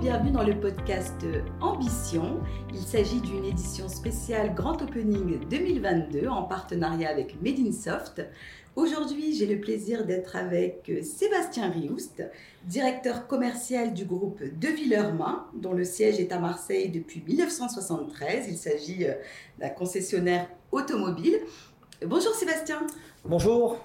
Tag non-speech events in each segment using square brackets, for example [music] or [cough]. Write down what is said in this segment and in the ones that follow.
bienvenue dans le podcast Ambition. Il s'agit d'une édition spéciale Grand Opening 2022 en partenariat avec Medinsoft. Aujourd'hui, j'ai le plaisir d'être avec Sébastien Rioust, directeur commercial du groupe De Villermain, dont le siège est à Marseille depuis 1973. Il s'agit euh, d'un concessionnaire automobile. Bonjour Sébastien. Bonjour.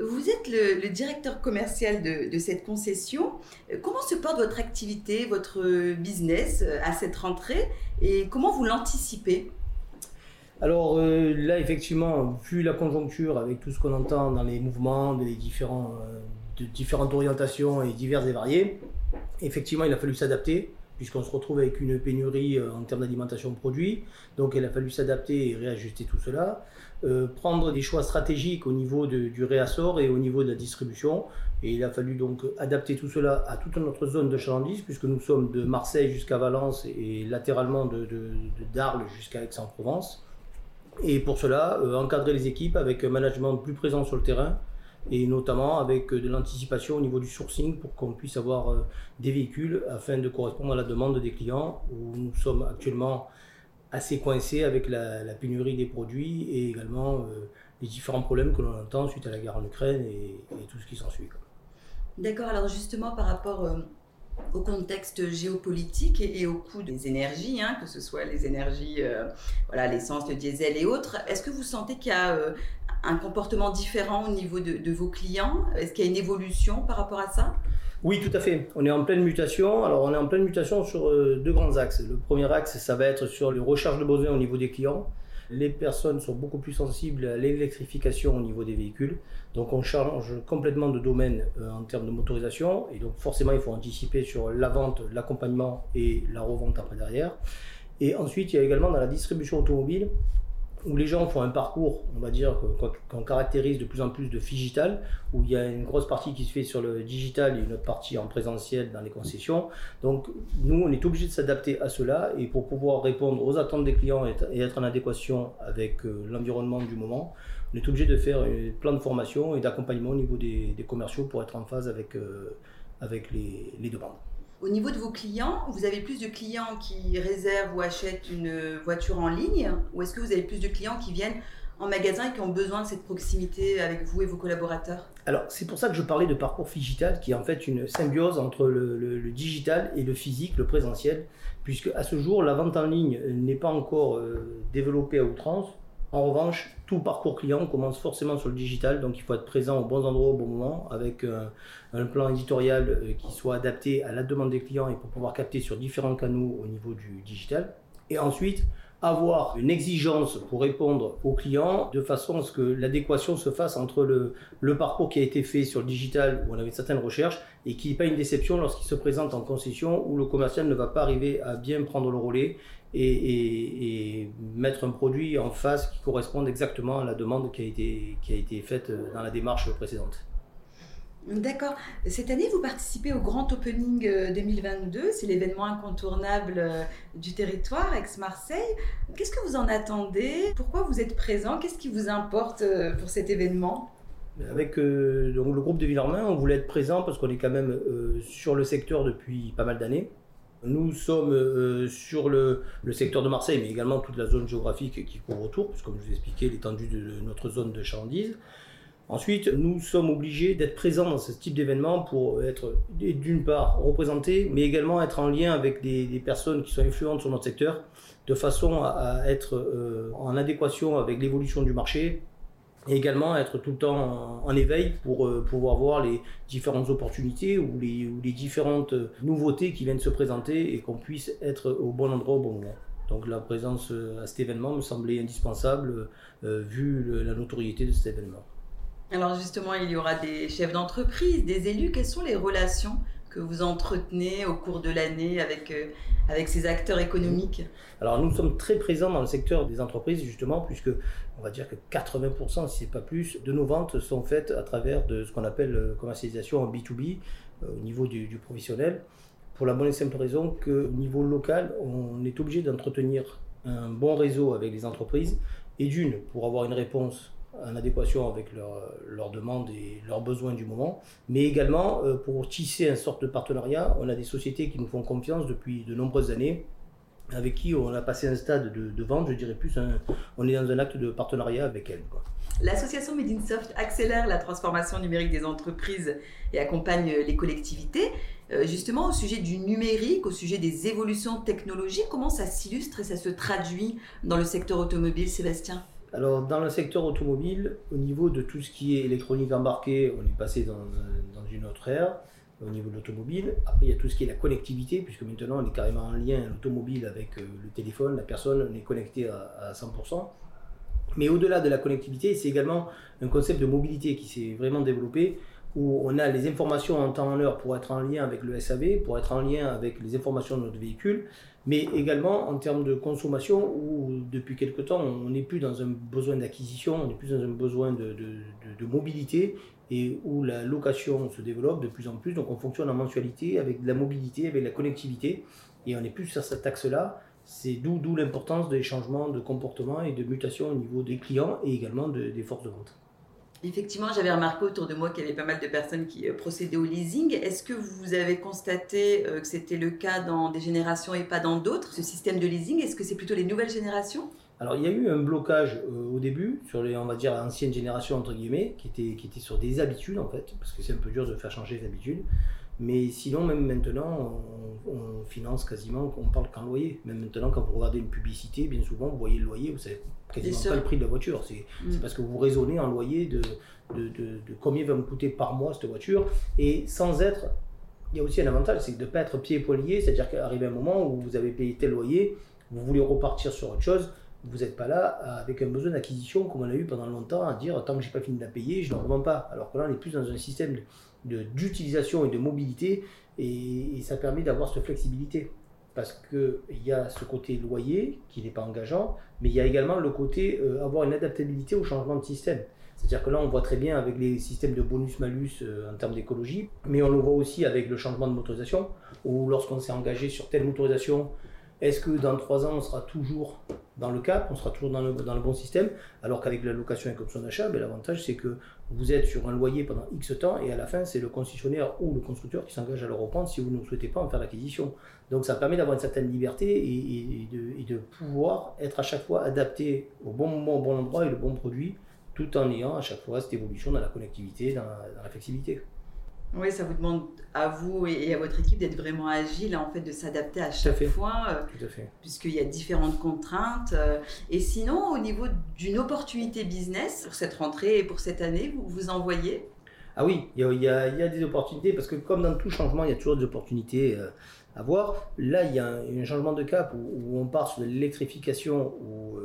Vous êtes le, directeur commercial de, cette concession. Comment se porte votre activité, votre business euh, à cette rentrée et comment vous l'anticipez? Alors euh, là, effectivement, vu la conjoncture, avec tout ce qu'on entend dans les mouvements, des différents, euh, de différentes orientations et diverses et variées, effectivement, il a fallu s'adapter puisqu'on se retrouve avec une pénurie euh, en termes d'alimentation de produits. Donc il a fallu s'adapter et réajuster tout cela. Euh, prendre des choix stratégiques au niveau du réassort et au niveau de la distribution. Et il a fallu donc adapter tout cela à toute notre zone de chalandise, puisque nous sommes de Marseille jusqu'à Valence et latéralement de, d'Arles jusqu'à Aix-en-Provence. Et pour cela, euh, encadrer les équipes avec un management plus présent sur le terrain, et notamment avec euh, de l'anticipation au niveau du sourcing pour qu'on puisse avoir euh, des véhicules afin de correspondre à la demande des clients où nous sommes actuellement assez coincés avec la, pénurie des produits et également euh, les différents problèmes que l'on entend suite à la guerre en Ukraine et, tout ce qui s'ensuit. D'accord, alors justement par rapport au contexte géopolitique et, au coût des énergies, hein, que ce soit les énergies, voilà, l'essence, le diesel et autres, est-ce que vous sentez qu'il y a un comportement différent au niveau de, vos clients? Est-ce qu'il y a une évolution par rapport à ça? Oui, tout à fait. On est en pleine mutation. Alors, on est en pleine mutation sur euh, deux grands axes. Le premier axe, ça va être sur les recharges de besoins au niveau des clients. Les personnes sont beaucoup plus sensibles à l'électrification au niveau des véhicules. Donc, on change complètement de domaine euh, en termes de motorisation. Et donc, forcément, il faut anticiper sur la vente, l'accompagnement et la revente après derrière. Et ensuite, il y a également dans la distribution automobile où les gens font un parcours, on va dire, qu'on caractérise de plus en plus de digital, où il y a une grosse partie qui se fait sur le digital et une autre partie en présentiel dans les concessions. Donc nous, on est obligé de s'adapter à cela et pour pouvoir répondre aux attentes des clients et être en adéquation avec euh, l'environnement du moment, on est obligé de faire un plan de formation et d'accompagnement au niveau des, commerciaux pour être en phase avec, euh, avec les demandes. Au niveau de vos clients, vous avez plus de clients qui réservent ou achètent une voiture en ligne ou est-ce que vous avez plus de clients qui viennent en magasin et qui ont besoin de cette proximité avec vous et vos collaborateurs? Alors, c'est pour ça que je parlais de parcours digital, qui est en fait une symbiose entre le, digital et le physique, le présentiel, puisque à ce jour, la vente en ligne n'est pas encore euh, développée à outrance. En revanche, tout parcours client commence forcément sur le digital, donc il faut être présent au bon endroit au bon moment, avec euh, un, plan éditorial euh, qui soit adapté à la demande des clients et pour pouvoir capter sur différents canaux au niveau du digital. Et ensuite, avoir une exigence pour répondre aux clients de façon à ce que l'adéquation se fasse entre le, le, parcours qui a été fait sur le digital où on avait certaines recherches et qui n'est pas une déception lorsqu'il se présente en concession où le commercial ne va pas arriver à bien prendre le relais et, et, et mettre un produit en face qui corresponde exactement à la demande qui a été, qui a été faite dans la démarche précédente. D'accord. Cette année, vous participez au Grand Opening 2022. Euh, C'est l'événement incontournable euh, du territoire, ex-Marseille. Qu'est-ce que vous en attendez? Pourquoi vous êtes présent? Qu'est-ce qui vous importe euh, pour cet événement? Avec donc, le groupe de Villarmain, on voulait être présent parce qu'on est quand même sur le secteur depuis pas mal d'années. Nous sommes sur le, secteur de Marseille, mais également toute la zone géographique qui couvre autour, puisque comme je vous ai expliqué, l'étendue de notre zone de chalandise. Ensuite, nous sommes obligés d'être présents dans ce type d'événement pour être, d'une part, représentés, mais également être en lien avec des, personnes qui sont influentes sur notre secteur, de façon à, être euh, en adéquation avec l'évolution du marché, et également être tout le temps en, éveil pour euh, pouvoir voir les différentes opportunités ou les, différentes nouveautés qui viennent se présenter et qu'on puisse être au bon endroit au bon moment. Donc la présence euh, à cet événement me semblait indispensable vu la notoriété de cet événement. Alors justement, il y aura des chefs d'entreprise, des élus. Quelles sont les relations que vous entretenez au cours de l'année avec, euh, avec ces acteurs économiques Alors nous sommes très présents dans le secteur des entreprises justement puisque on va dire que 80% si c'est pas plus de nos ventes sont faites à travers de ce qu'on appelle euh, commercialisation en B2B euh, au niveau du, du, professionnel. Pour la bonne et simple raison qu'au niveau local on est obligé d'entretenir un bon réseau avec les entreprises et d'une pour avoir une réponse en adéquation avec leurs demandes et leurs besoins du moment, mais également pour tisser une sorte de partenariat. On a des sociétés qui nous font confiance depuis de nombreuses années avec qui on a passé un stade de, vente, je dirais plus, on est dans un acte de partenariat avec elles. L'association Medinsoft accélère la transformation numérique des entreprises et accompagne les collectivités. Euh, justement, au sujet du numérique, au sujet des évolutions technologiques, comment ça s'illustre et ça se traduit dans le secteur automobile, Sébastien? Alors, dans le secteur automobile, au niveau de tout ce qui est électronique embarquée, on est passé dans, une autre ère au niveau de l'automobile. Après, il y a tout ce qui est la connectivité, puisque maintenant on est carrément en lien l'automobile avec euh, le téléphone, la personne, on est connecté à, 100%. Mais au-delà de la connectivité, c'est également un concept de mobilité qui s'est vraiment développé, où on a les informations en temps en heure pour être en lien avec le SAV, pour être en lien avec les informations de notre véhicule, mais également en termes de consommation, où depuis quelque temps, on n'est plus dans un besoin d'acquisition, on n'est plus dans un besoin de, de mobilité, et où la location se développe de plus en plus. Donc on fonctionne en mensualité avec de la mobilité, avec la connectivité, et on est plus sur cet axe-là. C'est d'où, d'où l'importance des changements de comportement et de mutation au niveau des clients et également des forces de vente. Effectivement, j'avais remarqué autour de moi qu'il y avait pas mal de personnes qui euh, procédaient au leasing. Est-ce que vous avez constaté euh, que c'était le cas dans des générations et pas dans d'autres, ce système de leasing? Est-ce que c'est plutôt les nouvelles générations? Alors il y a eu un blocage euh, au début sur les, on va dire, anciennes générations entre guillemets, qui était, qui était sur des habitudes en fait, parce que c'est un peu dur de faire changer les habitudes. Mais sinon, même maintenant, on, finance quasiment, on parle qu'en loyer. Même maintenant, quand vous regardez une publicité, bien souvent, vous voyez le loyer, vous savez quasiment pas le prix de la voiture. C'est mm. parce que vous raisonnez en loyer de, de, de, de, combien va me coûter par mois cette voiture. Et sans être. Il y a aussi un avantage, c'est de ne pas être pied et poing c'est-à-dire qu'arrive un moment où vous avez payé tel loyer, vous voulez repartir sur autre chose vous n'êtes pas là avec un besoin d'acquisition comme on a eu pendant longtemps à dire tant que j'ai pas fini de la payer, je ne revends pas. Alors que là, on est plus dans un système d'utilisation et de mobilité et, ça permet d'avoir cette flexibilité. Parce qu'il y a ce côté loyer qui n'est pas engageant, mais il y a également le côté euh, avoir une adaptabilité au changement de système. C'est-à-dire que là, on voit très bien avec les systèmes de bonus-malus euh, en termes d'écologie, mais on le voit aussi avec le changement de motorisation, ou lorsqu'on s'est engagé sur telle motorisation, est-ce que dans trois ans, on sera toujours dans le cap, on sera toujours dans le, dans le bon système Alors qu'avec la location et option d'achat, ben, l'avantage c'est que vous êtes sur un loyer pendant X temps et à la fin, c'est le concessionnaire ou le constructeur qui s'engage à le reprendre si vous ne souhaitez pas en faire l'acquisition. Donc ça permet d'avoir une certaine liberté et, de, pouvoir être à chaque fois adapté au bon moment, au bon endroit et le bon produit, tout en ayant à chaque fois cette évolution dans la connectivité, dans la flexibilité. Oui, ça vous demande à vous et à votre équipe d'être vraiment agile, en fait, de s'adapter à chaque fois, euh, puisqu'il y a différentes contraintes. Euh. et sinon, au niveau d'une opportunité business pour cette rentrée et pour cette année, vous vous en voyez? Ah oui, il y, a, des opportunités, parce que comme dans tout changement, il y a toujours des opportunités euh, à voir. Là, il y a un, changement de cap où, on part sur l'électrification, où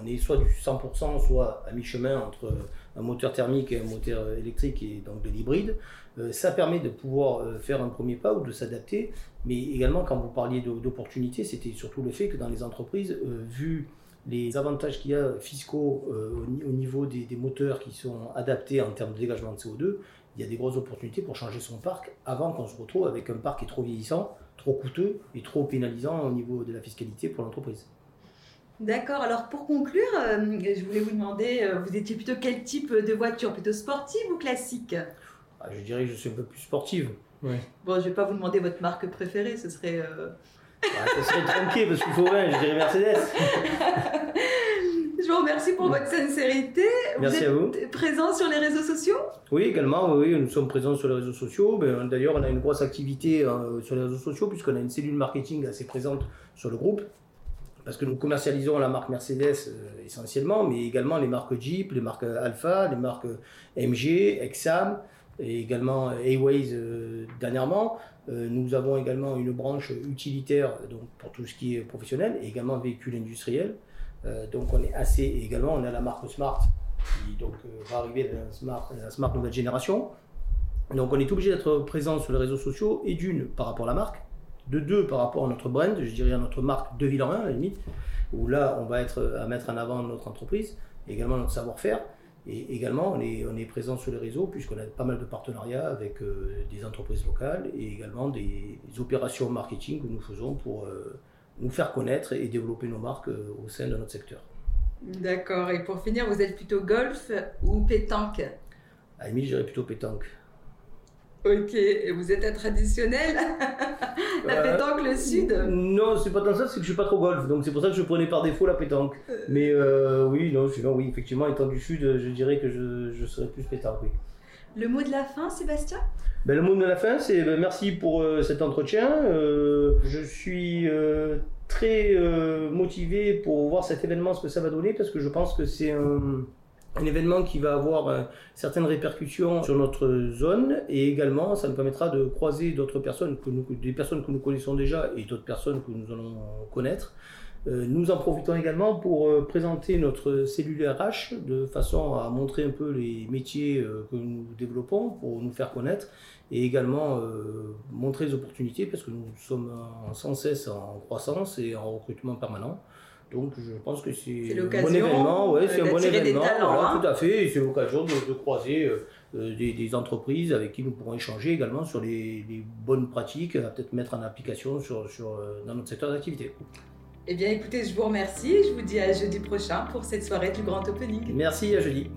on est soit du 100%, soit à mi-chemin entre un moteur thermique et un moteur électrique, et donc de l'hybride. Euh, ça permet de pouvoir euh, faire un premier pas ou de s'adapter, mais également quand vous parliez d'opportunités, c'était surtout le fait que dans les entreprises, euh, vu les avantages qu'il y a fiscaux au niveau des, moteurs qui sont adaptés en termes de dégagement de CO2, il y a des grosses opportunités pour changer son parc avant qu'on se retrouve avec un parc qui est trop vieillissant, trop coûteux et trop pénalisant au niveau de la fiscalité pour l'entreprise. D'accord. Alors pour conclure, je voulais vous demander, vous étiez plutôt quel type de voiture? Plutôt sportive ou classique? Ah, je dirais que je suis un peu plus sportive. Bon, je vais pas vous demander votre marque préférée, ce serait. Euh... ça serait tranquille parce qu'il faut rien, je dirais Mercedes. [laughs] je vous remercie pour votre sincérité. Merci vous êtes à vous. Présent sur les réseaux sociaux? Oui, également, oui, nous sommes présents sur les réseaux sociaux. Ben, d'ailleurs, on a une grosse activité euh, sur les réseaux sociaux puisqu'on a une cellule marketing assez présente sur le groupe parce que nous commercialisons la marque Mercedes euh, essentiellement, mais également les marques Jeep, les marques Alpha, les marques MG, Exam, et également Airways euh, dernièrement. Euh, nous avons également une branche utilitaire donc pour tout ce qui est professionnel et également véhicule industriel. Euh, donc on est assez également on a la marque Smart qui donc va arriver la Smart, la Smart nouvelle génération. Donc on est obligé d'être présent sur les réseaux sociaux et d'une par rapport à la marque, de deux par rapport à notre brand, je dirais à notre marque de ville en à la limite, où là on va être à mettre en avant notre entreprise, également notre savoir-faire. Et également, on est, on est présent sur les réseaux puisqu'on a pas mal de partenariats avec euh, des entreprises locales et également des, opérations marketing que nous faisons pour euh, nous faire connaître et développer nos marques euh, au sein de notre secteur. D'accord. Et pour finir, vous êtes plutôt golf ou pétanque? À je dirais plutôt pétanque. Ok, et vous êtes un traditionnel [laughs] La Euh, pétanque, le sud Non, c'est pas tant ça, c'est que je suis pas trop golf, donc c'est pour ça que je prenais par défaut la pétanque. Mais euh, oui, non, je non, oui, effectivement, étant du sud, je dirais que je, je serais plus pétanque, oui. Le mot de la fin, Sébastien? Ben, le mot de la fin, c'est ben, merci pour euh, cet entretien. Euh, je suis euh, très euh, motivé pour voir cet événement, ce que ça va donner, parce que je pense que c'est un, un événement qui va avoir euh, certaines répercussions sur notre zone et également ça nous permettra de croiser d'autres personnes, des personnes que nous connaissons déjà et d'autres personnes que nous allons connaître. Euh, nous en profitons également pour euh, présenter notre cellule RH de façon à montrer un peu les métiers que nous développons pour nous faire connaître et également montrer les opportunités parce que nous sommes sans cesse en croissance et en recrutement permanent. Donc je pense que c'est un bon événement, ouais, c'est un bon d'attirer des événement, talents, voilà, hein. tout à fait, c'est l'occasion de, de croiser euh, euh, des, des entreprises avec qui nous pourrons échanger également sur les, les bonnes pratiques à peut-être mettre en application sur, sur, euh, dans notre secteur d'activité. Eh bien, écoutez, je vous remercie je vous dis à jeudi prochain pour cette soirée du Grand Opening. Merci, à jeudi.